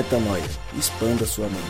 Metanoia. Expanda sua mente.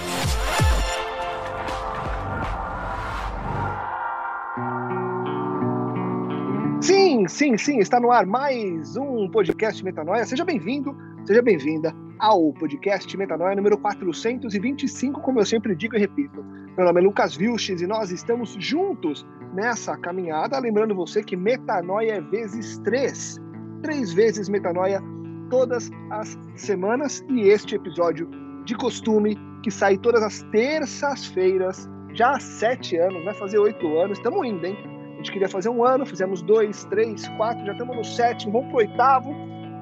Sim, sim, sim, está no ar mais um podcast Metanoia. Seja bem-vindo, seja bem-vinda ao podcast Metanoia número 425, como eu sempre digo e repito. Meu nome é Lucas Vilches e nós estamos juntos nessa caminhada. Lembrando você que Metanoia é vezes três, três vezes Metanoia todas as semanas e este episódio de costume que sai todas as terças-feiras, já há sete anos, vai fazer oito anos, estamos indo, hein? A gente queria fazer um ano, fizemos dois, três, quatro, já estamos no sétimo, vamos pro oitavo.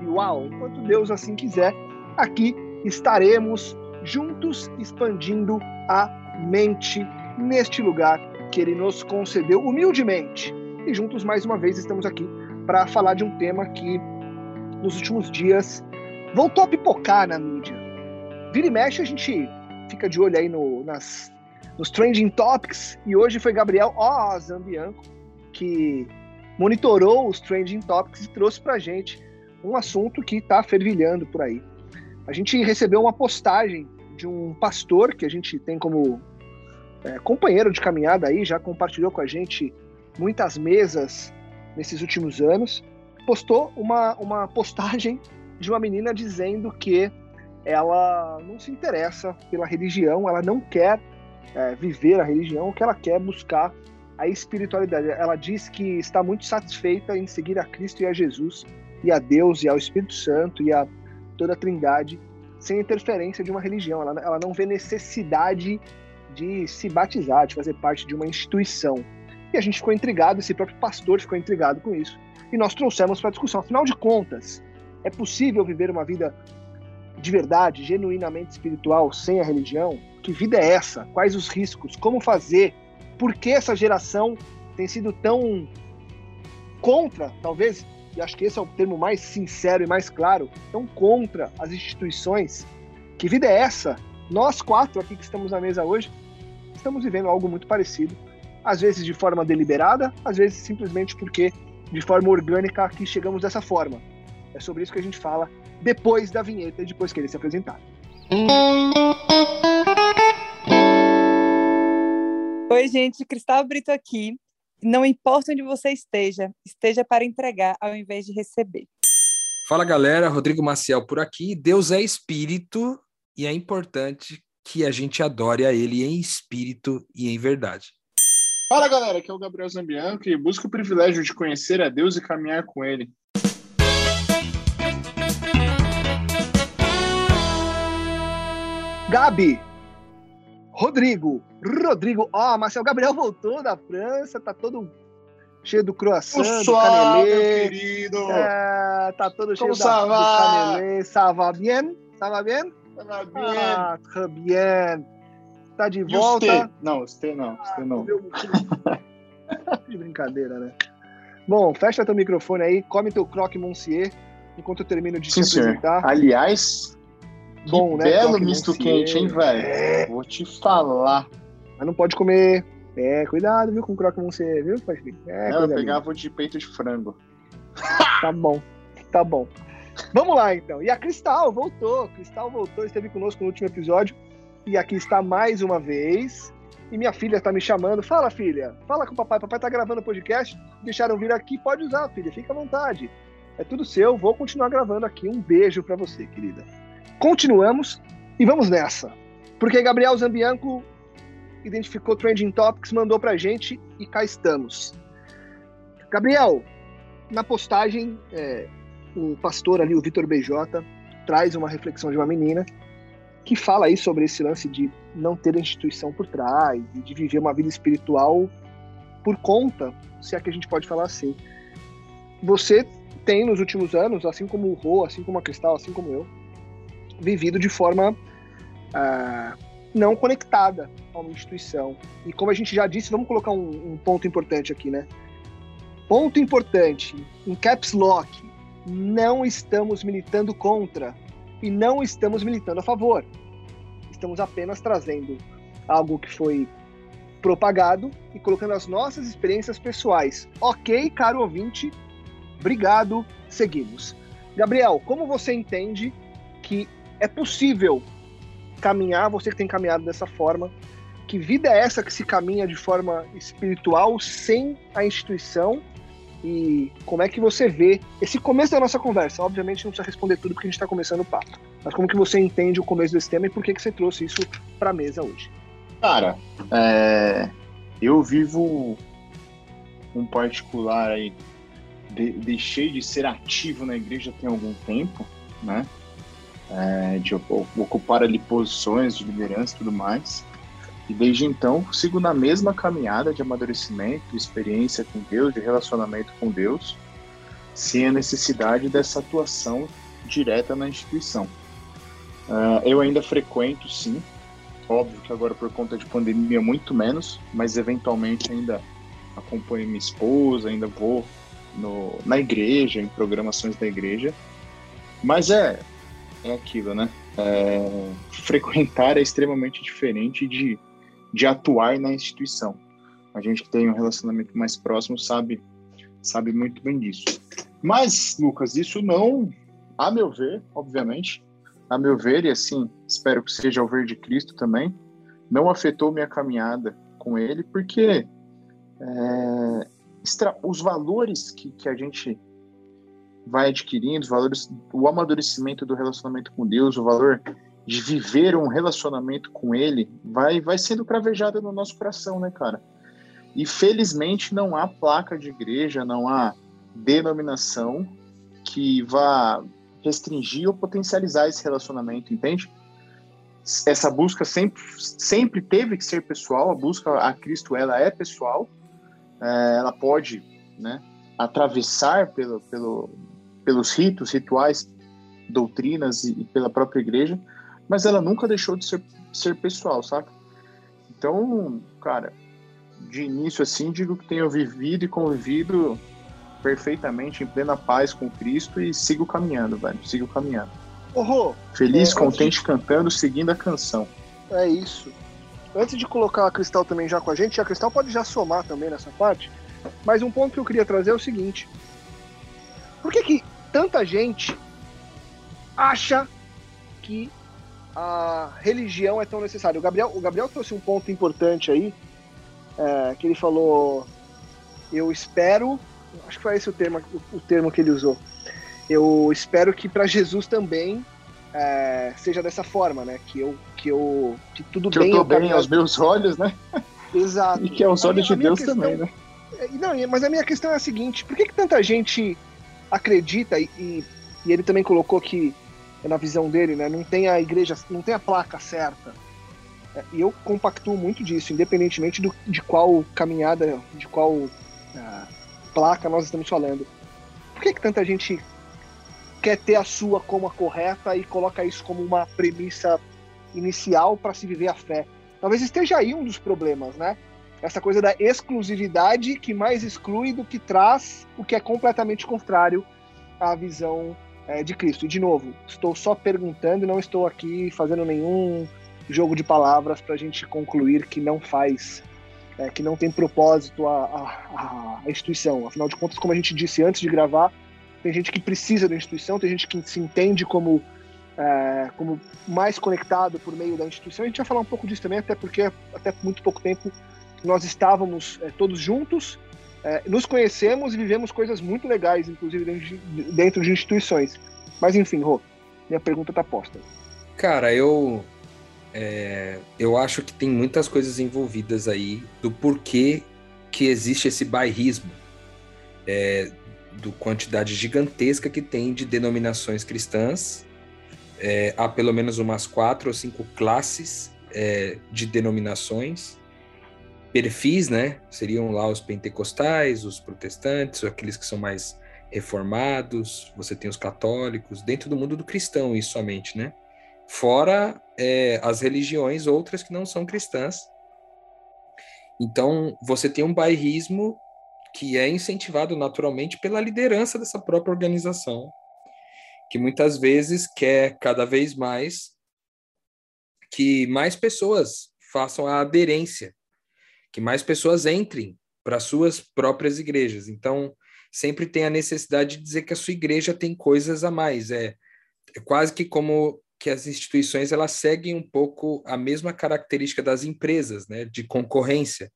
E uau, enquanto Deus assim quiser, aqui estaremos juntos expandindo a mente neste lugar que Ele nos concedeu humildemente. E juntos mais uma vez estamos aqui para falar de um tema que nos últimos dias voltou a pipocar na mídia. Vira e mexe, a gente fica de olho aí no, nas, nos trending topics, e hoje foi Gabriel O. Zambianco que monitorou os trending topics e trouxe pra gente um assunto que está fervilhando por aí. A gente recebeu uma postagem de um pastor que a gente tem como é, companheiro de caminhada aí, já compartilhou com a gente muitas mesas nesses últimos anos postou uma, uma postagem de uma menina dizendo que ela não se interessa pela religião, ela não quer é, viver a religião, o que ela quer é buscar a espiritualidade. Ela diz que está muito satisfeita em seguir a Cristo e a Jesus, e a Deus e ao Espírito Santo e a toda a Trindade, sem interferência de uma religião. Ela, ela não vê necessidade de se batizar, de fazer parte de uma instituição. E a gente ficou intrigado, esse próprio pastor ficou intrigado com isso e nós trouxemos para a discussão. Afinal de contas, é possível viver uma vida de verdade, genuinamente espiritual, sem a religião? Que vida é essa? Quais os riscos? Como fazer? Por que essa geração tem sido tão contra, talvez, e acho que esse é o termo mais sincero e mais claro, tão contra as instituições? Que vida é essa? Nós quatro aqui que estamos na mesa hoje, estamos vivendo algo muito parecido. Às vezes de forma deliberada, às vezes simplesmente porque de forma orgânica aqui chegamos dessa forma. É sobre isso que a gente fala depois da vinheta e depois que ele se apresentar. Oi, gente, Cristal Brito aqui. Não importa onde você esteja, esteja para entregar ao invés de receber. Fala galera, Rodrigo Maciel por aqui. Deus é espírito e é importante que a gente adore a Ele em espírito e em verdade. Fala galera, aqui é o Gabriel Zambianco e busco o privilégio de conhecer a Deus e caminhar com Ele. Gabi, Rodrigo, Rodrigo, ó, oh, Marcel Gabriel voltou da França, tá todo cheio do croissant, o do canelê. querido. É, tá todo cheio da, do canelê. Ça va bien? Ça va bien? Ça va bien. Ah, très bien tá de volta. Não, Stê não, Stê não. que brincadeira, né? Bom, fecha teu microfone aí, come teu croque monsieur, enquanto eu termino de Sim, te apresentar. Senhor. Aliás, Bom, né? belo misto monsieur. quente, hein, velho? É. Vou te falar. Mas não pode comer. É, cuidado, viu, com o croque monsieur, viu, pai? É, não, eu pegava de peito de frango. Tá bom, tá bom. Vamos lá, então. E a Cristal voltou. Cristal voltou, esteve conosco no último episódio. E aqui está mais uma vez. E minha filha está me chamando. Fala, filha. Fala com o papai. Papai está gravando o podcast. Deixaram vir aqui. Pode usar, filha. Fica à vontade. É tudo seu. Vou continuar gravando aqui. Um beijo para você, querida. Continuamos e vamos nessa. Porque Gabriel Zambianco identificou Trending Topics, mandou pra gente e cá estamos. Gabriel, na postagem, é, o pastor ali, o Vitor BJ, traz uma reflexão de uma menina que fala aí sobre esse lance de não ter instituição por trás, e de viver uma vida espiritual por conta, se é que a gente pode falar assim. Você tem nos últimos anos, assim como o Rô, assim como a Cristal, assim como eu, vivido de forma ah, não conectada a uma instituição. E como a gente já disse, vamos colocar um, um ponto importante aqui, né? Ponto importante, em caps lock, não estamos militando contra e não estamos militando a favor. Estamos apenas trazendo algo que foi propagado e colocando as nossas experiências pessoais. Ok, caro ouvinte, obrigado, seguimos. Gabriel, como você entende que é possível caminhar, você que tem caminhado dessa forma, que vida é essa que se caminha de forma espiritual sem a instituição? E como é que você vê esse começo da nossa conversa? Obviamente não precisa responder tudo porque a gente está começando o papo. Mas como que você entende o começo desse tema e por que, que você trouxe isso para a mesa hoje? Cara, é... eu vivo um particular aí. De, deixei de ser ativo na igreja tem algum tempo, né? É, de ocupar ali posições de liderança e tudo mais. E desde então sigo na mesma caminhada de amadurecimento, experiência com Deus, de relacionamento com Deus, sem a necessidade dessa atuação direta na instituição. Uh, eu ainda frequento, sim. Óbvio que agora por conta de pandemia muito menos, mas eventualmente ainda acompanho minha esposa, ainda vou no, na igreja, em programações da igreja. Mas é, é aquilo, né? É, frequentar é extremamente diferente de, de atuar na instituição. A gente que tem um relacionamento mais próximo sabe, sabe muito bem disso. Mas, Lucas, isso não, a meu ver, obviamente, a meu ver, e assim, espero que seja o ver de Cristo também, não afetou minha caminhada com ele, porque é, os valores que, que a gente vai adquirindo, os valores, o amadurecimento do relacionamento com Deus, o valor de viver um relacionamento com Ele, vai, vai sendo cravejado no nosso coração, né, cara? E felizmente não há placa de igreja, não há denominação que vá restringir ou potencializar esse relacionamento, entende? Essa busca sempre, sempre teve que ser pessoal, a busca a Cristo ela é pessoal, é, ela pode né, atravessar pelo, pelo, pelos ritos, rituais, doutrinas e, e, pela própria igreja, mas ela nunca deixou de ser, ser pessoal, saca? Então, cara, de início assim, digo que tenho vivido e convivido perfeitamente em plena paz com Cristo e sigo caminhando, velho, sigo caminhando. Oh, Feliz, é, contente, cantando, seguindo a canção. É isso. Antes de colocar a Cristal também já com a gente, a Cristal pode já somar também nessa parte, mas um ponto que eu queria trazer é o seguinte. Por que que tanta gente acha que a religião é tão necessária? O Gabriel, o Gabriel trouxe um ponto importante aí, é, que ele falou, eu espero, acho que foi esse o termo, o termo que ele usou, eu espero que para Jesus também é, seja dessa forma, né? Que eu, que eu, que tudo que bem. Eu tô bem aos meus olhos, né? Exato. e que é aos olhos de Deus questão, também, né? É, não, mas a minha questão é a seguinte: por que, que tanta gente acredita e, e, e ele também colocou que na visão dele, né? Não tem a igreja, não tem a placa certa. É, e eu compactuo muito disso, independentemente do, de qual caminhada, de qual uh, placa nós estamos falando. Por que, que tanta gente quer ter a sua como a correta e coloca isso como uma premissa inicial para se viver a fé. Talvez esteja aí um dos problemas, né? Essa coisa da exclusividade que mais exclui do que traz o que é completamente contrário à visão é, de Cristo. E, de novo, estou só perguntando e não estou aqui fazendo nenhum jogo de palavras para a gente concluir que não faz, é, que não tem propósito a, a, a instituição. Afinal de contas, como a gente disse antes de gravar, tem gente que precisa da instituição, tem gente que se entende como, é, como mais conectado por meio da instituição. A gente vai falar um pouco disso também, até porque até muito pouco tempo nós estávamos é, todos juntos, é, nos conhecemos e vivemos coisas muito legais, inclusive dentro de, dentro de instituições. Mas enfim, Rô, minha pergunta está posta. Cara, eu é, eu acho que tem muitas coisas envolvidas aí do porquê que existe esse bairrismo. É, do quantidade gigantesca que tem de denominações cristãs. É, há pelo menos umas quatro ou cinco classes é, de denominações. Perfis, né? Seriam lá os pentecostais, os protestantes, aqueles que são mais reformados. Você tem os católicos, dentro do mundo do cristão, isso somente, né? Fora é, as religiões outras que não são cristãs. Então, você tem um bairrismo que é incentivado naturalmente pela liderança dessa própria organização, que muitas vezes quer cada vez mais que mais pessoas façam a aderência, que mais pessoas entrem para suas próprias igrejas. Então, sempre tem a necessidade de dizer que a sua igreja tem coisas a mais. É, é quase que como que as instituições elas seguem um pouco a mesma característica das empresas, né, de concorrência.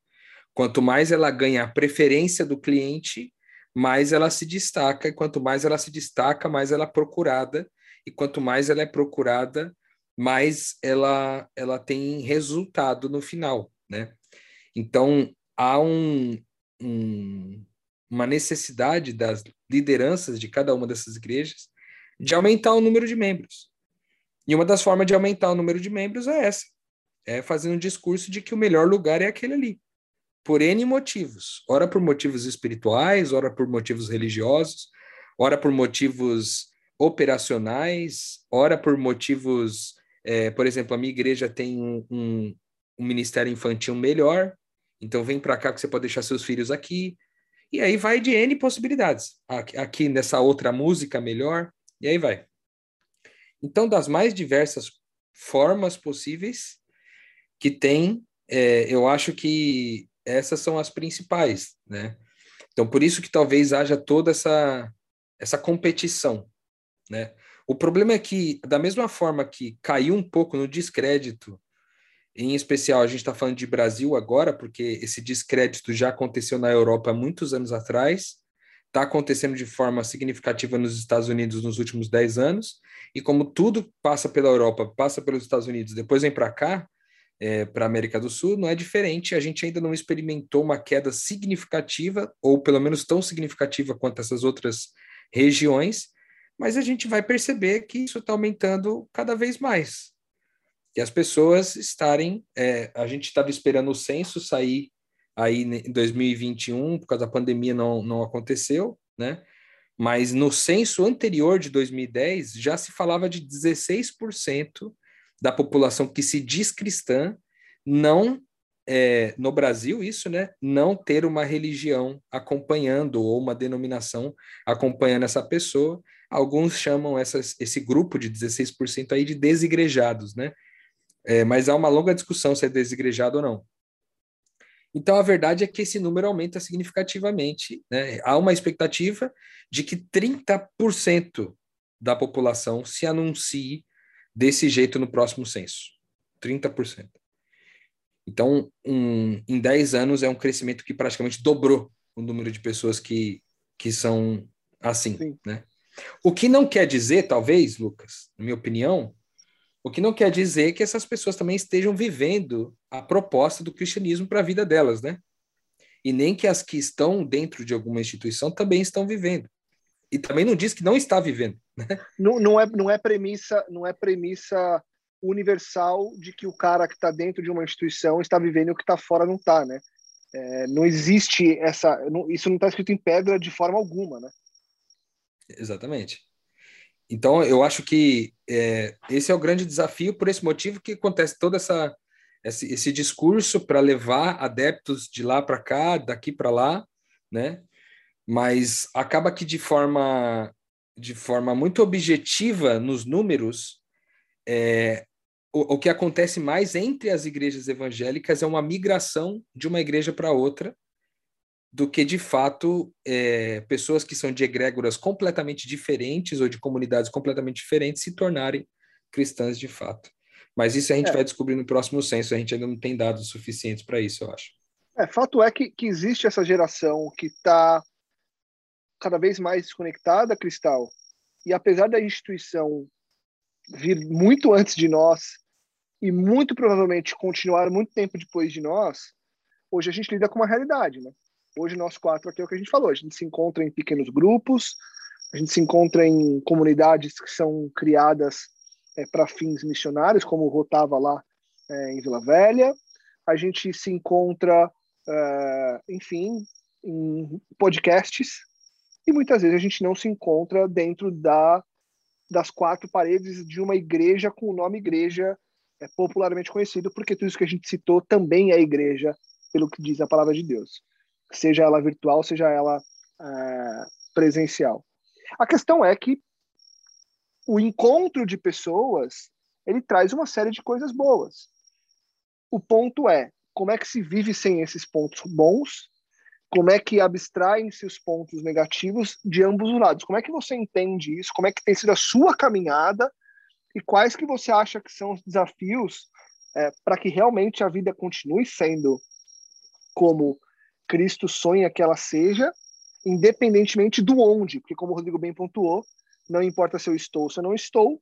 Quanto mais ela ganha a preferência do cliente, mais ela se destaca, e quanto mais ela se destaca, mais ela é procurada, e quanto mais ela é procurada, mais ela, ela tem resultado no final, né? Então, há um, um, uma necessidade das lideranças de cada uma dessas igrejas de aumentar o número de membros. E uma das formas de aumentar o número de membros é essa: é fazendo um discurso de que o melhor lugar é aquele ali. Por N motivos. Ora por motivos espirituais, ora por motivos religiosos, ora por motivos operacionais, ora por motivos. É, por exemplo, a minha igreja tem um, um, um ministério infantil melhor, então vem para cá que você pode deixar seus filhos aqui. E aí vai de N possibilidades. Aqui, nessa outra música melhor, e aí vai. Então, das mais diversas formas possíveis que tem, é, eu acho que essas são as principais, né? Então, por isso que talvez haja toda essa, essa competição, né? O problema é que, da mesma forma que caiu um pouco no descrédito, em especial a gente está falando de Brasil agora, porque esse descrédito já aconteceu na Europa há muitos anos atrás, está acontecendo de forma significativa nos Estados Unidos nos últimos 10 anos, e como tudo passa pela Europa, passa pelos Estados Unidos, depois vem para cá, é, para a América do Sul, não é diferente, a gente ainda não experimentou uma queda significativa, ou pelo menos tão significativa quanto essas outras regiões, mas a gente vai perceber que isso está aumentando cada vez mais. E as pessoas estarem. É, a gente estava esperando o censo sair aí em 2021, por causa da pandemia não, não aconteceu, né? Mas no censo anterior de 2010 já se falava de 16% da população que se diz cristã não é, no Brasil isso, né? Não ter uma religião acompanhando ou uma denominação acompanhando essa pessoa. Alguns chamam essas, esse grupo de 16% aí de desigrejados, né? É, mas há uma longa discussão se é desigrejado ou não. Então, a verdade é que esse número aumenta significativamente. Né? Há uma expectativa de que 30% da população se anuncie desse jeito no próximo censo. 30%. Então, um, em 10 anos, é um crescimento que praticamente dobrou o número de pessoas que, que são assim. Né? O que não quer dizer, talvez, Lucas, na minha opinião, o que não quer dizer que essas pessoas também estejam vivendo a proposta do cristianismo para a vida delas, né? E nem que as que estão dentro de alguma instituição também estão vivendo. E também não diz que não está vivendo. Né? Não, não, é, não é premissa, não é premissa universal de que o cara que está dentro de uma instituição está vivendo e o que está fora não está, né? É, não existe essa, não, isso não está escrito em pedra de forma alguma, né? Exatamente. Então, eu acho que é, esse é o grande desafio, por esse motivo que acontece todo essa, esse, esse discurso para levar adeptos de lá para cá, daqui para lá, né? Mas acaba que de forma, de forma muito objetiva nos números, é, o, o que acontece mais entre as igrejas evangélicas é uma migração de uma igreja para outra, do que de fato é, pessoas que são de egrégoras completamente diferentes ou de comunidades completamente diferentes se tornarem cristãs de fato. Mas isso a gente é. vai descobrir no próximo censo, a gente ainda não tem dados suficientes para isso, eu acho. É, fato é que, que existe essa geração que está cada vez mais desconectada, Cristal, e apesar da instituição vir muito antes de nós e muito provavelmente continuar muito tempo depois de nós, hoje a gente lida com uma realidade, né? Hoje nós quatro aqui é o que a gente falou, a gente se encontra em pequenos grupos, a gente se encontra em comunidades que são criadas é, para fins missionários, como rotava lá é, em Vila Velha, a gente se encontra, é, enfim, em podcasts, e muitas vezes a gente não se encontra dentro da, das quatro paredes de uma igreja com o nome igreja é, popularmente conhecido, porque tudo isso que a gente citou também é igreja, pelo que diz a palavra de Deus seja ela virtual, seja ela é, presencial. A questão é que o encontro de pessoas ele traz uma série de coisas boas. O ponto é como é que se vive sem esses pontos bons, como é que abstraem-se os pontos negativos de ambos os lados. Como é que você entende isso? Como é que tem sido a sua caminhada e quais que você acha que são os desafios é, para que realmente a vida continue sendo como Cristo sonha que ela seja, independentemente do onde, porque como o Rodrigo bem pontuou, não importa se eu estou ou se eu não estou,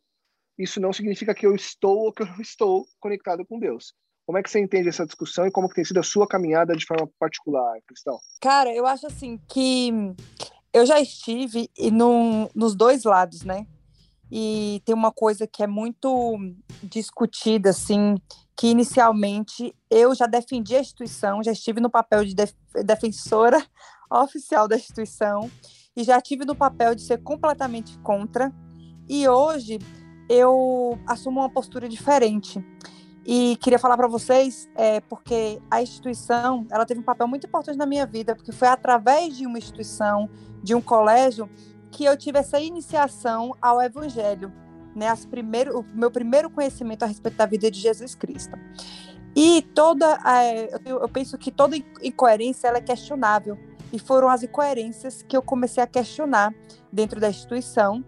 isso não significa que eu estou ou que eu não estou conectado com Deus. Como é que você entende essa discussão e como tem sido a sua caminhada de forma particular, Cristal? Cara, eu acho assim que eu já estive no, nos dois lados, né? E tem uma coisa que é muito discutida, assim, que inicialmente eu já defendi a instituição, já estive no papel de def defensora oficial da instituição e já tive no papel de ser completamente contra. E hoje eu assumo uma postura diferente. E queria falar para vocês, é, porque a instituição, ela teve um papel muito importante na minha vida, porque foi através de uma instituição, de um colégio, que eu tive essa iniciação ao Evangelho, né? As primeiro, o meu primeiro conhecimento a respeito da vida de Jesus Cristo. E toda, eu penso que toda incoerência ela é questionável. E foram as incoerências que eu comecei a questionar dentro da instituição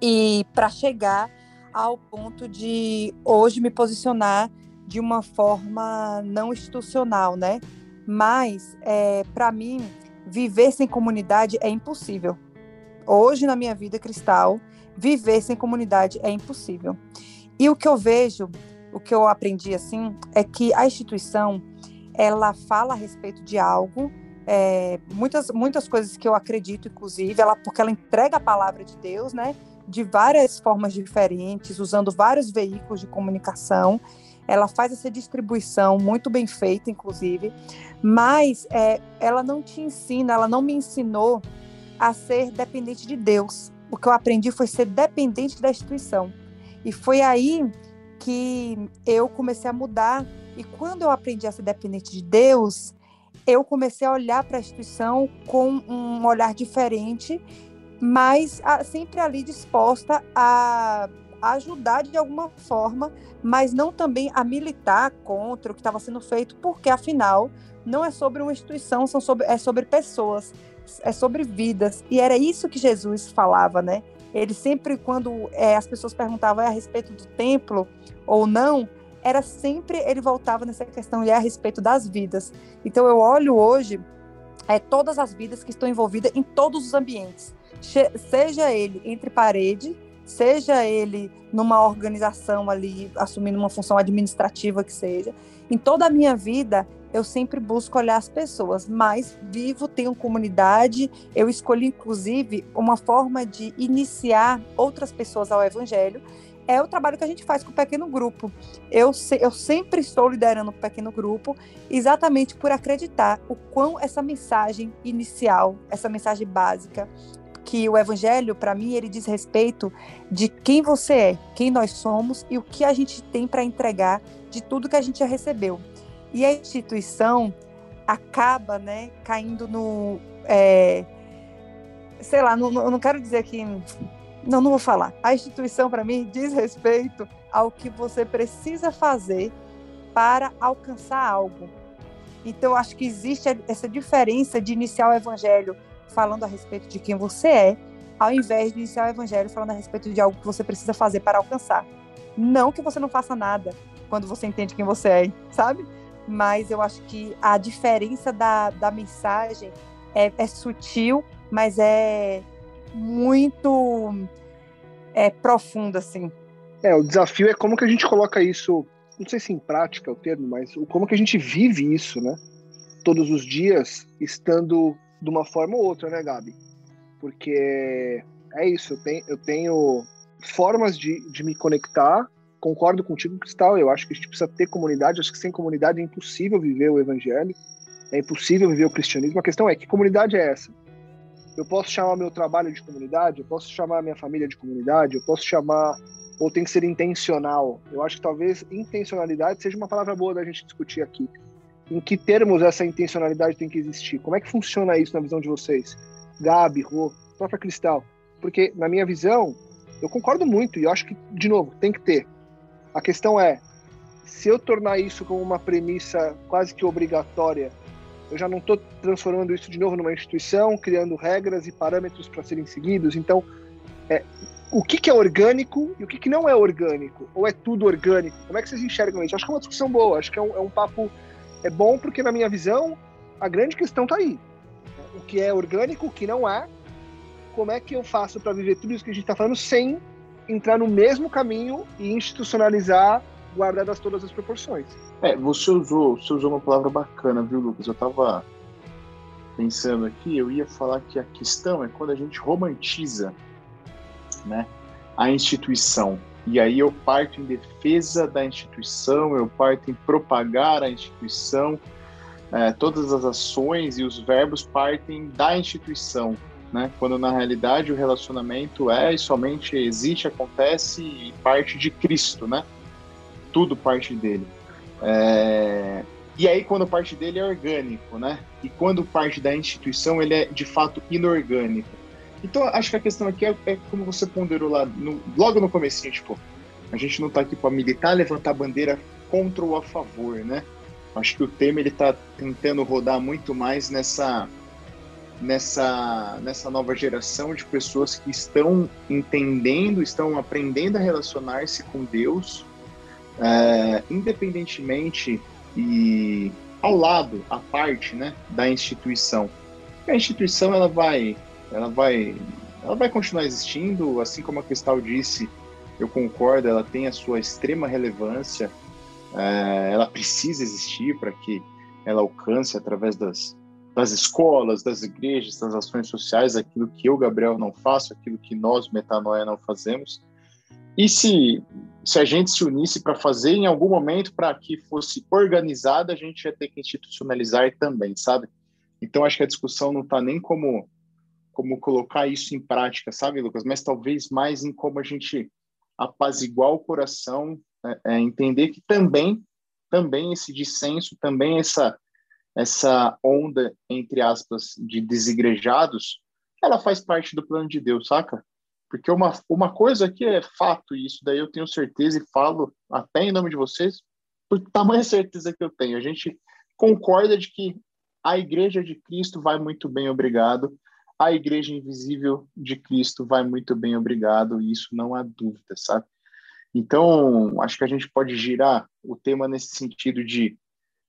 e para chegar ao ponto de hoje me posicionar de uma forma não institucional, né? Mas, é, para mim, viver sem comunidade é impossível. Hoje, na minha vida cristal, viver sem comunidade é impossível. E o que eu vejo, o que eu aprendi assim, é que a instituição ela fala a respeito de algo, é, muitas, muitas coisas que eu acredito, inclusive, ela, porque ela entrega a palavra de Deus, né? de várias formas diferentes, usando vários veículos de comunicação. Ela faz essa distribuição muito bem feita, inclusive, mas é, ela não te ensina, ela não me ensinou a ser dependente de Deus. O que eu aprendi foi ser dependente da instituição. E foi aí que eu comecei a mudar. E quando eu aprendi a ser dependente de Deus, eu comecei a olhar para a instituição com um olhar diferente mas sempre ali disposta a ajudar de alguma forma, mas não também a militar contra o que estava sendo feito, porque afinal não é sobre uma instituição, são sobre, é sobre pessoas, é sobre vidas. E era isso que Jesus falava, né? Ele sempre, quando é, as pessoas perguntavam é a respeito do templo ou não, era sempre ele voltava nessa questão e é a respeito das vidas. Então eu olho hoje é, todas as vidas que estão envolvidas em todos os ambientes seja ele entre parede, seja ele numa organização ali, assumindo uma função administrativa que seja. Em toda a minha vida, eu sempre busco olhar as pessoas, mas vivo, tenho comunidade, eu escolhi inclusive uma forma de iniciar outras pessoas ao evangelho, é o trabalho que a gente faz com o pequeno grupo. Eu, se, eu sempre estou liderando o pequeno grupo, exatamente por acreditar o quão essa mensagem inicial, essa mensagem básica, que o evangelho, para mim, ele diz respeito de quem você é, quem nós somos e o que a gente tem para entregar de tudo que a gente já recebeu. E a instituição acaba, né, caindo no, é, sei lá, não, não quero dizer que, não, não vou falar. A instituição, para mim, diz respeito ao que você precisa fazer para alcançar algo. Então, acho que existe essa diferença de iniciar o evangelho falando a respeito de quem você é, ao invés de iniciar o evangelho falando a respeito de algo que você precisa fazer para alcançar. Não que você não faça nada quando você entende quem você é, sabe? Mas eu acho que a diferença da, da mensagem é, é sutil, mas é muito é, profunda, assim. É, o desafio é como que a gente coloca isso, não sei se em prática é o termo, mas como que a gente vive isso, né? Todos os dias, estando de uma forma ou outra, né, Gabi? Porque é isso, eu tenho, eu tenho formas de, de me conectar. Concordo contigo, Cristal. Eu acho que a gente precisa ter comunidade. Acho que sem comunidade é impossível viver o evangelho, é impossível viver o cristianismo. A questão é: que comunidade é essa? Eu posso chamar meu trabalho de comunidade, eu posso chamar minha família de comunidade, eu posso chamar. Ou tem que ser intencional? Eu acho que talvez intencionalidade seja uma palavra boa da gente discutir aqui em que termos essa intencionalidade tem que existir? Como é que funciona isso na visão de vocês? Gabi, Rô, própria Cristal. Porque, na minha visão, eu concordo muito e eu acho que, de novo, tem que ter. A questão é, se eu tornar isso como uma premissa quase que obrigatória, eu já não estou transformando isso de novo numa instituição, criando regras e parâmetros para serem seguidos. Então, é, o que, que, é orgânico e o que, que, não é orgânico? Ou é tudo orgânico? Como é que vocês enxergam isso? Acho que é uma discussão boa, acho que é um, é um papo é bom porque, na minha visão, a grande questão está aí. O que é orgânico, o que não é, como é que eu faço para viver tudo isso que a gente está falando sem entrar no mesmo caminho e institucionalizar, guardadas todas as proporções. É, você usou, você usou uma palavra bacana, viu, Lucas? Eu estava pensando aqui, eu ia falar que a questão é quando a gente romantiza né, a instituição. E aí eu parto em defesa da instituição, eu parto em propagar a instituição, é, todas as ações e os verbos partem da instituição, né? Quando na realidade o relacionamento é e somente existe, acontece e parte de Cristo, né? Tudo parte dele. É... E aí quando parte dele é orgânico, né? E quando parte da instituição ele é de fato inorgânico. Então, acho que a questão aqui é, é como você ponderou lá, no, logo no começo, tipo, a gente não está aqui para militar, levantar bandeira contra ou a favor, né? Acho que o tema ele está tentando rodar muito mais nessa nessa nessa nova geração de pessoas que estão entendendo, estão aprendendo a relacionar-se com Deus, é, independentemente e ao lado, à parte, né, da instituição. A instituição ela vai ela vai, ela vai continuar existindo, assim como a Cristal disse, eu concordo, ela tem a sua extrema relevância, é, ela precisa existir para que ela alcance através das, das escolas, das igrejas, das ações sociais, aquilo que eu, Gabriel, não faço, aquilo que nós, Metanoia, não fazemos. E se, se a gente se unisse para fazer em algum momento para que fosse organizada, a gente ia ter que institucionalizar também, sabe? Então acho que a discussão não está nem como como colocar isso em prática, sabe, Lucas? Mas talvez mais em como a gente apaziguar o coração, é, é, entender que também, também esse dissenso, também essa essa onda entre aspas de desigrejados, ela faz parte do plano de Deus, saca? Porque uma uma coisa que é fato e isso daí eu tenho certeza e falo até em nome de vocês, por tamanha certeza que eu tenho, a gente concorda de que a igreja de Cristo vai muito bem, obrigado a Igreja Invisível de Cristo vai muito bem, obrigado, e isso não há dúvida, sabe? Então, acho que a gente pode girar o tema nesse sentido de,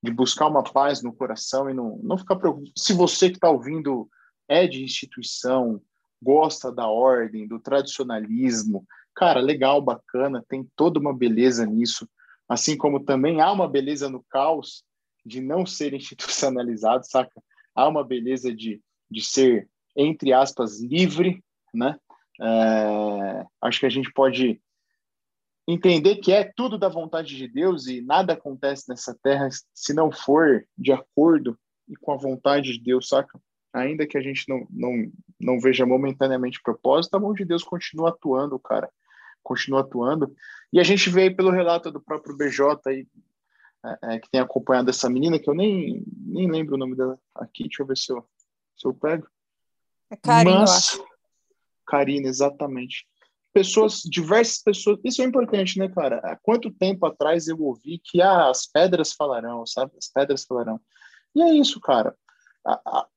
de buscar uma paz no coração e não, não ficar preocupado. Se você que está ouvindo é de instituição, gosta da ordem, do tradicionalismo, cara, legal, bacana, tem toda uma beleza nisso. Assim como também há uma beleza no caos de não ser institucionalizado, saca? Há uma beleza de, de ser entre aspas, livre, né? É, acho que a gente pode entender que é tudo da vontade de Deus e nada acontece nessa terra se não for de acordo e com a vontade de Deus, saca? Ainda que a gente não, não, não veja momentaneamente propósito, a mão de Deus continua atuando, cara. Continua atuando. E a gente vê aí pelo relato do próprio BJ aí, é, é, que tem acompanhado essa menina, que eu nem, nem lembro o nome dela aqui, deixa eu ver se eu, se eu pego. É Karina, Mas, Karina, exatamente. Pessoas, diversas pessoas. Isso é importante, né, cara? Há quanto tempo atrás eu ouvi que ah, as pedras falarão, sabe? As pedras falarão. E é isso, cara.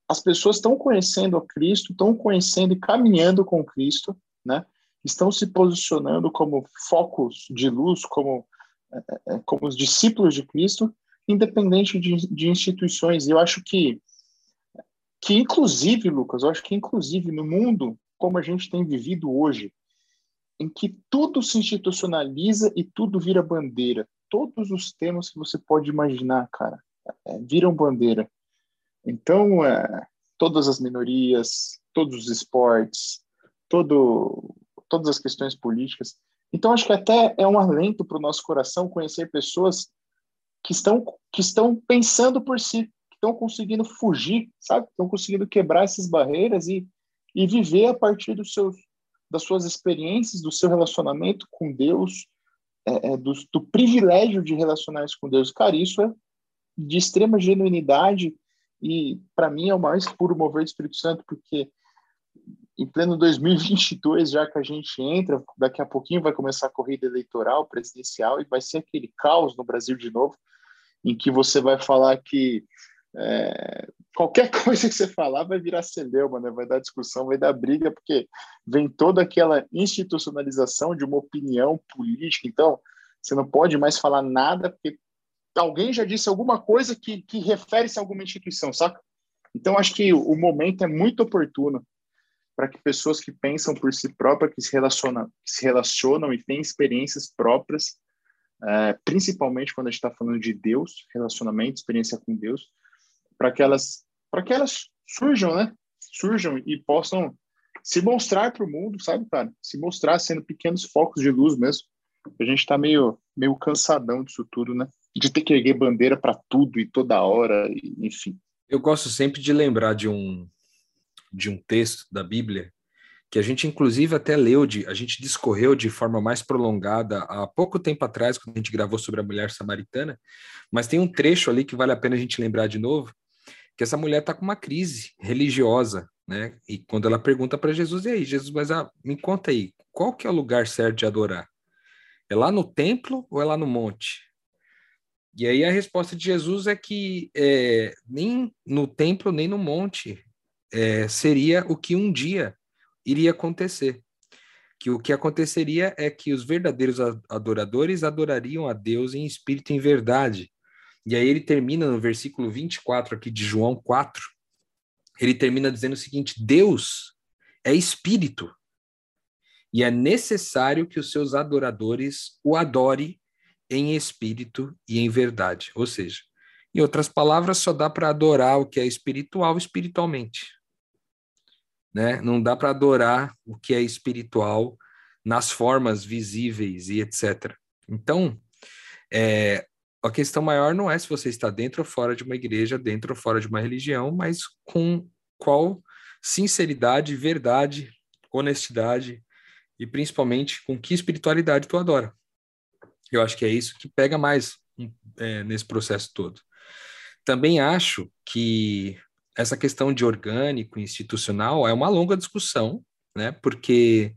As pessoas estão conhecendo a Cristo, estão conhecendo e caminhando com Cristo, né? Estão se posicionando como focos de luz, como, é, é, é, como os discípulos de Cristo, independente de, de instituições. E eu acho que que inclusive, Lucas, eu acho que inclusive no mundo como a gente tem vivido hoje, em que tudo se institucionaliza e tudo vira bandeira, todos os temas que você pode imaginar, cara, é, viram bandeira. Então, é, todas as minorias, todos os esportes, todo, todas as questões políticas. Então, acho que até é um alento para o nosso coração conhecer pessoas que estão, que estão pensando por si, estão conseguindo fugir, sabe? Estão conseguindo quebrar essas barreiras e, e viver a partir dos seus, das suas experiências, do seu relacionamento com Deus, é, é, do, do, privilégio de relacionar-se com Deus. Cara, isso é de extrema genuinidade e, para mim, é o mais puro mover do Espírito Santo, porque em pleno 2022, já que a gente entra, daqui a pouquinho vai começar a corrida eleitoral presidencial e vai ser aquele caos no Brasil de novo, em que você vai falar que é, qualquer coisa que você falar vai virar celeuma, né? vai dar discussão, vai dar briga, porque vem toda aquela institucionalização de uma opinião política. Então, você não pode mais falar nada, porque alguém já disse alguma coisa que, que refere-se a alguma instituição, saca? Então, acho que o momento é muito oportuno para que pessoas que pensam por si próprias, que se relacionam, que se relacionam e têm experiências próprias, é, principalmente quando a gente está falando de Deus, relacionamento, experiência com Deus, para que elas, para que elas surjam, né? Surjam e possam se mostrar para o mundo, sabe, cara? Se mostrar sendo pequenos focos de luz mesmo. A gente está meio, meio cansadão disso tudo, né? De ter que erguer bandeira para tudo e toda hora, e, enfim. Eu gosto sempre de lembrar de um de um texto da Bíblia que a gente inclusive até leu de, a gente discorreu de forma mais prolongada há pouco tempo atrás quando a gente gravou sobre a mulher samaritana, mas tem um trecho ali que vale a pena a gente lembrar de novo, que essa mulher está com uma crise religiosa, né? E quando ela pergunta para Jesus, e aí, Jesus, mas ah, me conta aí, qual que é o lugar certo de adorar? É lá no templo ou é lá no monte? E aí a resposta de Jesus é que é, nem no templo nem no monte é, seria o que um dia iria acontecer. Que o que aconteceria é que os verdadeiros adoradores adorariam a Deus em espírito e em verdade. E aí ele termina no versículo 24 aqui de João 4, ele termina dizendo o seguinte: Deus é espírito. E é necessário que os seus adoradores o adorem em espírito e em verdade. Ou seja, em outras palavras, só dá para adorar o que é espiritual espiritualmente. Né? Não dá para adorar o que é espiritual nas formas visíveis e etc. Então, é, a questão maior não é se você está dentro ou fora de uma igreja, dentro ou fora de uma religião, mas com qual sinceridade, verdade, honestidade e principalmente com que espiritualidade tu adora. Eu acho que é isso que pega mais é, nesse processo todo. Também acho que essa questão de orgânico, institucional, é uma longa discussão, né? Porque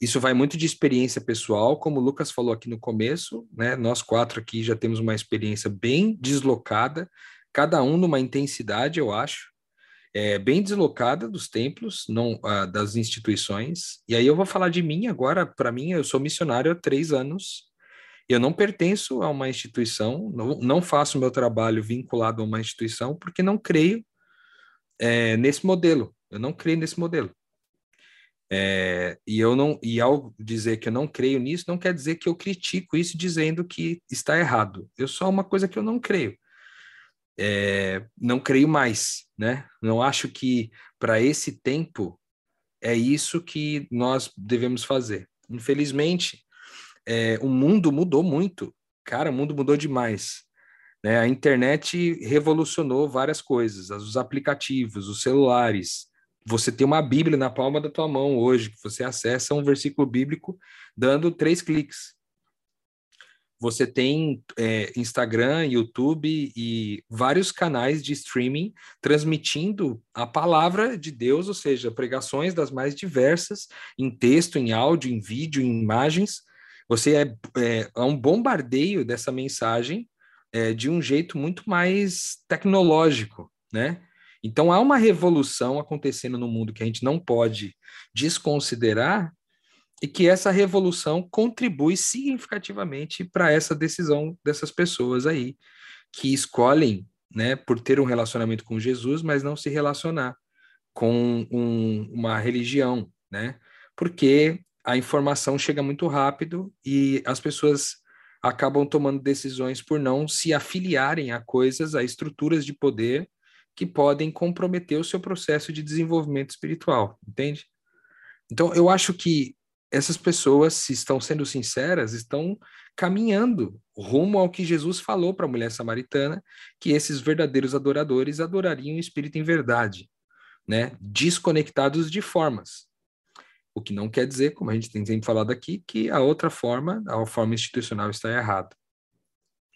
isso vai muito de experiência pessoal, como o Lucas falou aqui no começo, né? Nós quatro aqui já temos uma experiência bem deslocada, cada um numa intensidade, eu acho, é, bem deslocada dos templos, não ah, das instituições. E aí eu vou falar de mim agora. Para mim, eu sou missionário há três anos eu não pertenço a uma instituição, não, não faço meu trabalho vinculado a uma instituição, porque não creio é, nesse modelo. Eu não creio nesse modelo. É, e eu não e ao dizer que eu não creio nisso não quer dizer que eu critico isso dizendo que está errado eu só uma coisa que eu não creio é, não creio mais né não acho que para esse tempo é isso que nós devemos fazer infelizmente é, o mundo mudou muito. Cara, o mundo mudou demais. Né? A internet revolucionou várias coisas, os aplicativos, os celulares. Você tem uma Bíblia na palma da tua mão hoje, que você acessa um versículo bíblico dando três cliques. Você tem é, Instagram, YouTube e vários canais de streaming transmitindo a palavra de Deus, ou seja, pregações das mais diversas, em texto, em áudio, em vídeo, em imagens, você é, é, é um bombardeio dessa mensagem é, de um jeito muito mais tecnológico, né? Então há uma revolução acontecendo no mundo que a gente não pode desconsiderar e que essa revolução contribui significativamente para essa decisão dessas pessoas aí que escolhem, né, por ter um relacionamento com Jesus, mas não se relacionar com um, uma religião, né? Porque a informação chega muito rápido e as pessoas acabam tomando decisões por não se afiliarem a coisas, a estruturas de poder que podem comprometer o seu processo de desenvolvimento espiritual, entende? Então, eu acho que essas pessoas, se estão sendo sinceras, estão caminhando rumo ao que Jesus falou para a mulher samaritana, que esses verdadeiros adoradores adorariam o Espírito em verdade, né? Desconectados de formas. O que não quer dizer, como a gente tem sempre falado aqui, que a outra forma, a forma institucional está errada.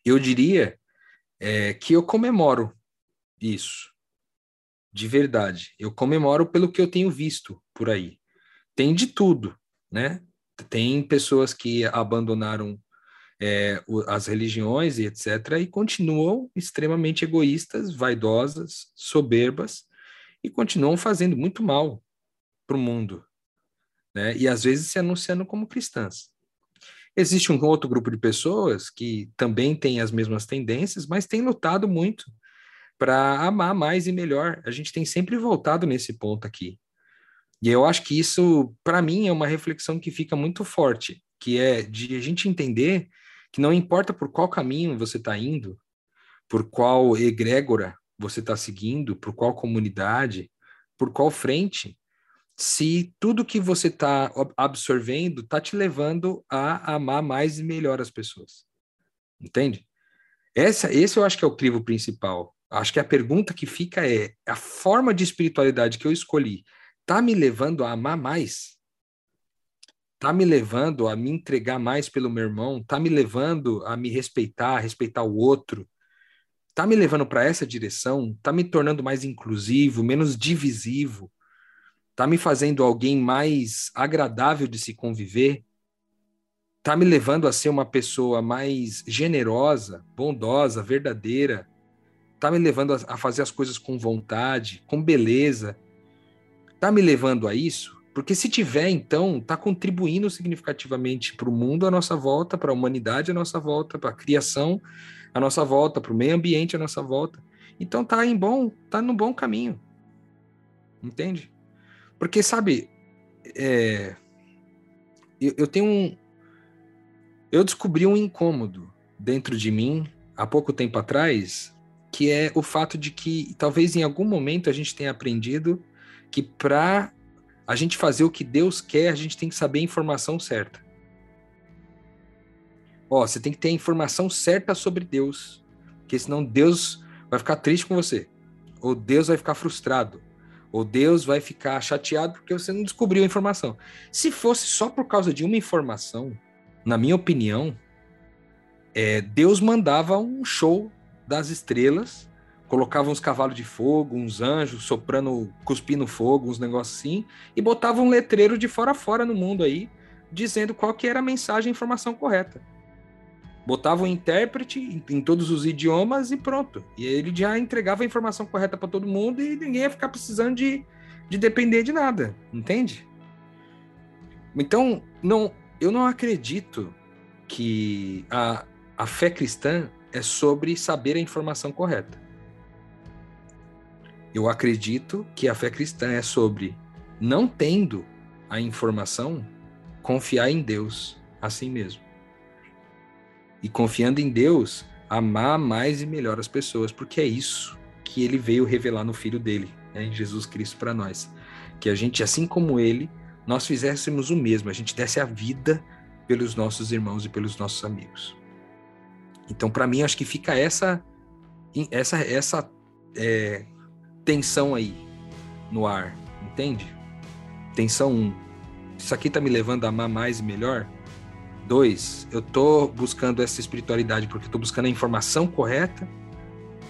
Eu diria é, que eu comemoro isso, de verdade. Eu comemoro pelo que eu tenho visto por aí. Tem de tudo, né? Tem pessoas que abandonaram é, as religiões e etc., e continuam extremamente egoístas, vaidosas, soberbas, e continuam fazendo muito mal para o mundo, né? e às vezes se anunciando como cristãs. Existe um outro grupo de pessoas que também tem as mesmas tendências, mas tem lutado muito para amar mais e melhor. A gente tem sempre voltado nesse ponto aqui. E eu acho que isso, para mim, é uma reflexão que fica muito forte, que é de a gente entender que não importa por qual caminho você está indo, por qual egrégora você está seguindo, por qual comunidade, por qual frente, se tudo que você está absorvendo está te levando a amar mais e melhor as pessoas. Entende? Essa, esse eu acho que é o crivo principal. Acho que a pergunta que fica é: a forma de espiritualidade que eu escolhi está me levando a amar mais? Está me levando a me entregar mais pelo meu irmão? Está me levando a me respeitar, a respeitar o outro? Está me levando para essa direção? Está me tornando mais inclusivo, menos divisivo? Está me fazendo alguém mais agradável de se conviver? Está me levando a ser uma pessoa mais generosa, bondosa, verdadeira? Está me levando a, a fazer as coisas com vontade, com beleza? Está me levando a isso? Porque se tiver, então, está contribuindo significativamente para o mundo à nossa volta, para a humanidade à nossa volta, para a criação à nossa volta, para o meio ambiente à nossa volta. Então está em bom, está no bom caminho. Entende? Porque, sabe, é, eu, eu tenho um. Eu descobri um incômodo dentro de mim há pouco tempo atrás, que é o fato de que talvez em algum momento a gente tenha aprendido que para a gente fazer o que Deus quer, a gente tem que saber a informação certa. Ó, você tem que ter a informação certa sobre Deus, porque senão Deus vai ficar triste com você, ou Deus vai ficar frustrado, ou Deus vai ficar chateado porque você não descobriu a informação. Se fosse só por causa de uma informação, na minha opinião, é, Deus mandava um show das estrelas, colocava uns cavalos de fogo, uns anjos soprando, cuspindo fogo, uns negócios assim, e botava um letreiro de fora a fora no mundo aí, dizendo qual que era a mensagem, a informação correta. Botava um intérprete em, em todos os idiomas e pronto. E ele já entregava a informação correta para todo mundo e ninguém ia ficar precisando de, de depender de nada, entende? Então, não, eu não acredito que a, a fé cristã é sobre saber a informação correta. Eu acredito que a fé cristã é sobre, não tendo a informação, confiar em Deus assim mesmo. E confiando em Deus, amar mais e melhor as pessoas, porque é isso que ele veio revelar no Filho dele, né, em Jesus Cristo para nós. Que a gente, assim como ele, nós fizéssemos o mesmo, a gente desse a vida pelos nossos irmãos e pelos nossos amigos. Então, para mim, acho que fica essa essa essa é, tensão aí no ar, entende? Tensão 1. Um, isso aqui tá me levando a amar mais e melhor? Dois, eu tô buscando essa espiritualidade porque eu tô buscando a informação correta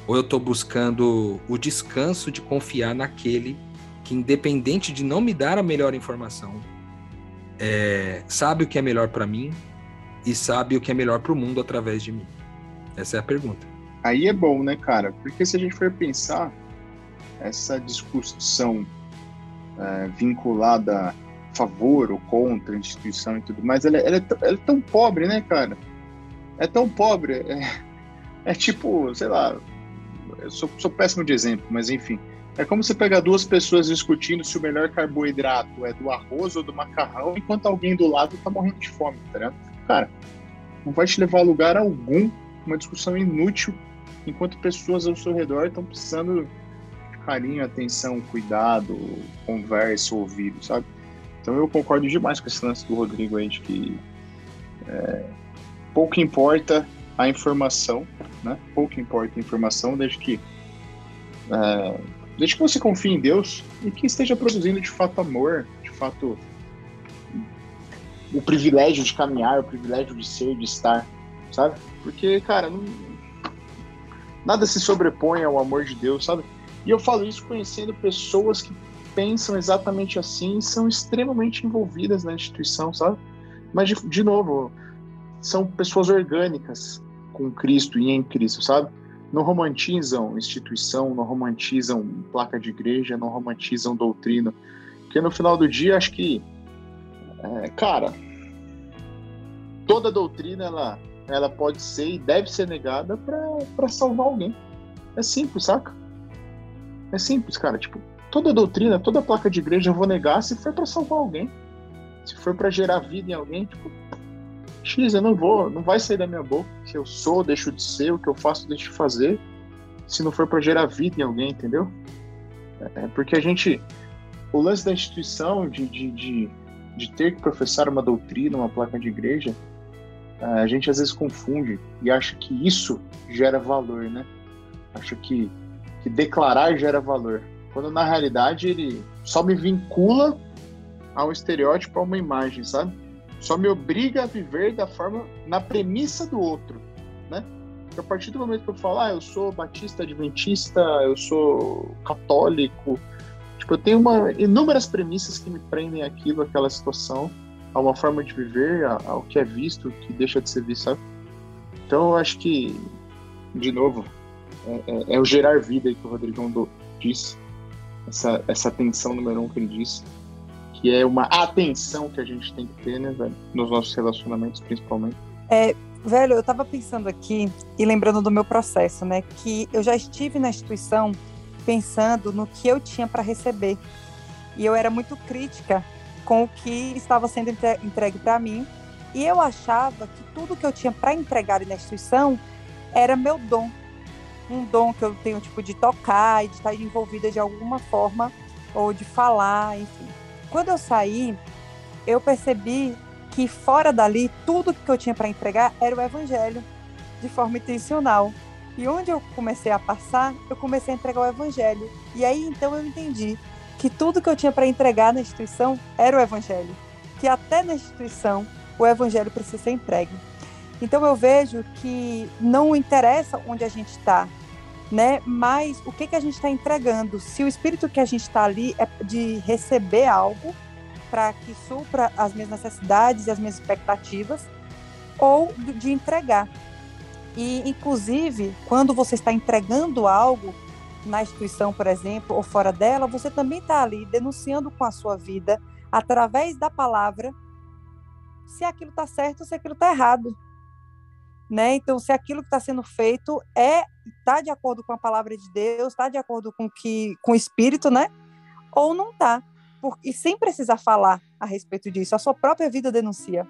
ou eu tô buscando o descanso de confiar naquele que, independente de não me dar a melhor informação, é, sabe o que é melhor para mim e sabe o que é melhor para o mundo através de mim? Essa é a pergunta. Aí é bom, né, cara? Porque se a gente for pensar, essa discussão é, vinculada favor ou contra a instituição e tudo mais, ela, ela, é, ela, é, tão pobre, né, cara? É tão pobre. É, é tipo, sei lá, eu sou, sou, péssimo de exemplo, mas enfim. É como você pegar duas pessoas discutindo se o melhor carboidrato é do arroz ou do macarrão, enquanto alguém do lado tá morrendo de fome, tá ligado? Cara, não vai te levar a lugar algum, uma discussão inútil, enquanto pessoas ao seu redor estão precisando de carinho, atenção, cuidado, conversa, ouvido, sabe? Então eu concordo demais com esse lance do Rodrigo aí de que é, pouco importa a informação, né? Pouco importa a informação, desde que é, desde que você confie em Deus e que esteja produzindo de fato amor, de fato o privilégio de caminhar, o privilégio de ser, de estar, sabe? Porque, cara, não, nada se sobrepõe ao amor de Deus, sabe? E eu falo isso conhecendo pessoas que pensam exatamente assim e são extremamente envolvidas na instituição, sabe? Mas, de, de novo, são pessoas orgânicas com Cristo e em Cristo, sabe? Não romantizam instituição, não romantizam placa de igreja, não romantizam doutrina. Porque no final do dia, acho que, é, cara, toda doutrina ela, ela pode ser e deve ser negada para salvar alguém. É simples, saca? É simples, cara. Tipo, toda doutrina, toda placa de igreja eu vou negar se for para salvar alguém. Se for para gerar vida em alguém, tipo, X, eu não vou, não vai sair da minha boca. Se eu sou, deixo de ser, o que eu faço, deixo de fazer. Se não for para gerar vida em alguém, entendeu? É porque a gente. O lance da instituição, de, de, de, de ter que professar uma doutrina, uma placa de igreja, a gente às vezes confunde e acha que isso gera valor, né? Acha que, que declarar gera valor. Quando na realidade ele só me vincula a um estereótipo, a uma imagem, sabe? só me obriga a viver da forma na premissa do outro, né? Porque a partir do momento que eu falo, ah, eu sou batista adventista, eu sou católico, tipo, eu tenho uma, inúmeras premissas que me prendem aquilo, aquela situação, a uma forma de viver, ao que é visto, que deixa de ser visto, sabe? Então eu acho que, de novo, é, é, é o gerar vida aí que o Rodrigão disse, essa, essa tensão número um que ele disse que é uma atenção que a gente tem que ter, né, velho? Nos nossos relacionamentos, principalmente. É, velho, eu tava pensando aqui e lembrando do meu processo, né? Que eu já estive na instituição pensando no que eu tinha para receber. E eu era muito crítica com o que estava sendo entregue para mim. E eu achava que tudo que eu tinha para entregar na instituição era meu dom. Um dom que eu tenho, tipo, de tocar e de estar envolvida de alguma forma, ou de falar, enfim. Quando eu saí, eu percebi que fora dali, tudo que eu tinha para entregar era o evangelho, de forma intencional. E onde eu comecei a passar, eu comecei a entregar o evangelho. E aí então eu entendi que tudo que eu tinha para entregar na instituição era o evangelho. Que até na instituição o evangelho precisa ser entregue. Então eu vejo que não interessa onde a gente está, né? Mas o que, que a gente está entregando? Se o espírito que a gente está ali é de receber algo para que supra as minhas necessidades e as minhas expectativas, ou de entregar. E, inclusive, quando você está entregando algo na instituição, por exemplo, ou fora dela, você também está ali denunciando com a sua vida, através da palavra, se aquilo está certo ou se aquilo está errado né? Então, se aquilo que está sendo feito é está de acordo com a palavra de Deus, está de acordo com que com o Espírito, né? Ou não está, e sem precisar falar a respeito disso, a sua própria vida denuncia.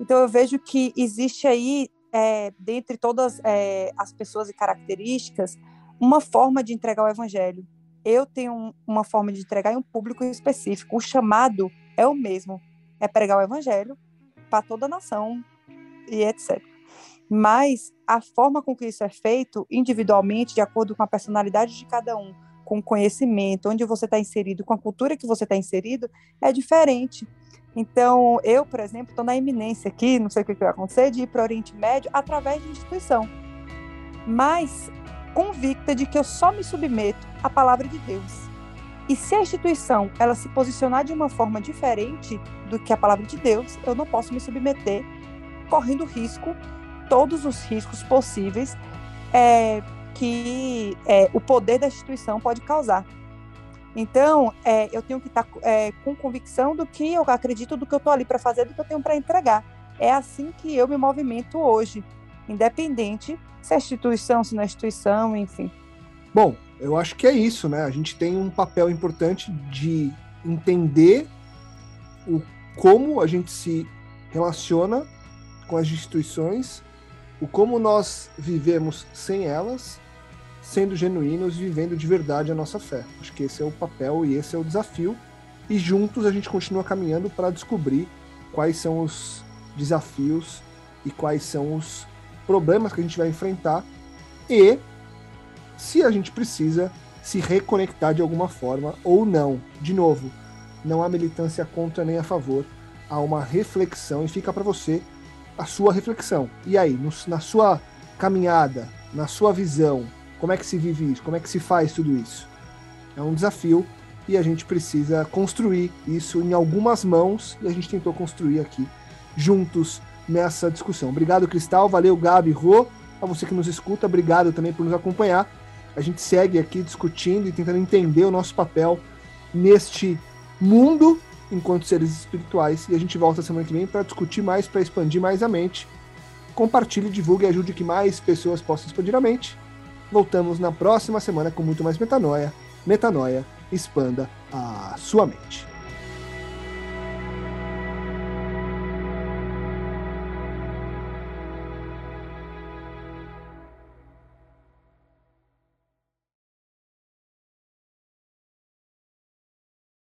Então, eu vejo que existe aí, é, dentre todas é, as pessoas e características, uma forma de entregar o Evangelho. Eu tenho uma forma de entregar em um público específico. O chamado é o mesmo, é pregar o Evangelho para toda a nação e etc. Mas a forma com que isso é feito, individualmente, de acordo com a personalidade de cada um, com o conhecimento, onde você está inserido, com a cultura que você está inserido, é diferente. Então, eu, por exemplo, estou na iminência aqui, não sei o que vai acontecer, de ir para o Oriente Médio através de instituição. Mas convicta de que eu só me submeto à palavra de Deus. E se a instituição ela se posicionar de uma forma diferente do que a palavra de Deus, eu não posso me submeter correndo risco todos os riscos possíveis é, que é, o poder da instituição pode causar. Então, é, eu tenho que estar tá, é, com convicção do que eu acredito, do que eu estou ali para fazer, do que eu tenho para entregar. É assim que eu me movimento hoje, independente se é instituição, se não é instituição, enfim. Bom, eu acho que é isso, né? A gente tem um papel importante de entender o como a gente se relaciona com as instituições o como nós vivemos sem elas, sendo genuínos vivendo de verdade a nossa fé. Acho que esse é o papel e esse é o desafio. E juntos a gente continua caminhando para descobrir quais são os desafios e quais são os problemas que a gente vai enfrentar e se a gente precisa se reconectar de alguma forma ou não. De novo, não há militância contra nem a favor, há uma reflexão e fica para você a sua reflexão. E aí, no, na sua caminhada, na sua visão, como é que se vive isso? Como é que se faz tudo isso? É um desafio e a gente precisa construir isso em algumas mãos e a gente tentou construir aqui juntos nessa discussão. Obrigado, Cristal. Valeu, Gabi, Rô. A você que nos escuta, obrigado também por nos acompanhar. A gente segue aqui discutindo e tentando entender o nosso papel neste mundo enquanto seres espirituais. E a gente volta semana que vem para discutir mais, para expandir mais a mente. Compartilhe, divulgue e ajude que mais pessoas possam expandir a mente. Voltamos na próxima semana com muito mais metanoia. Metanoia, expanda a sua mente.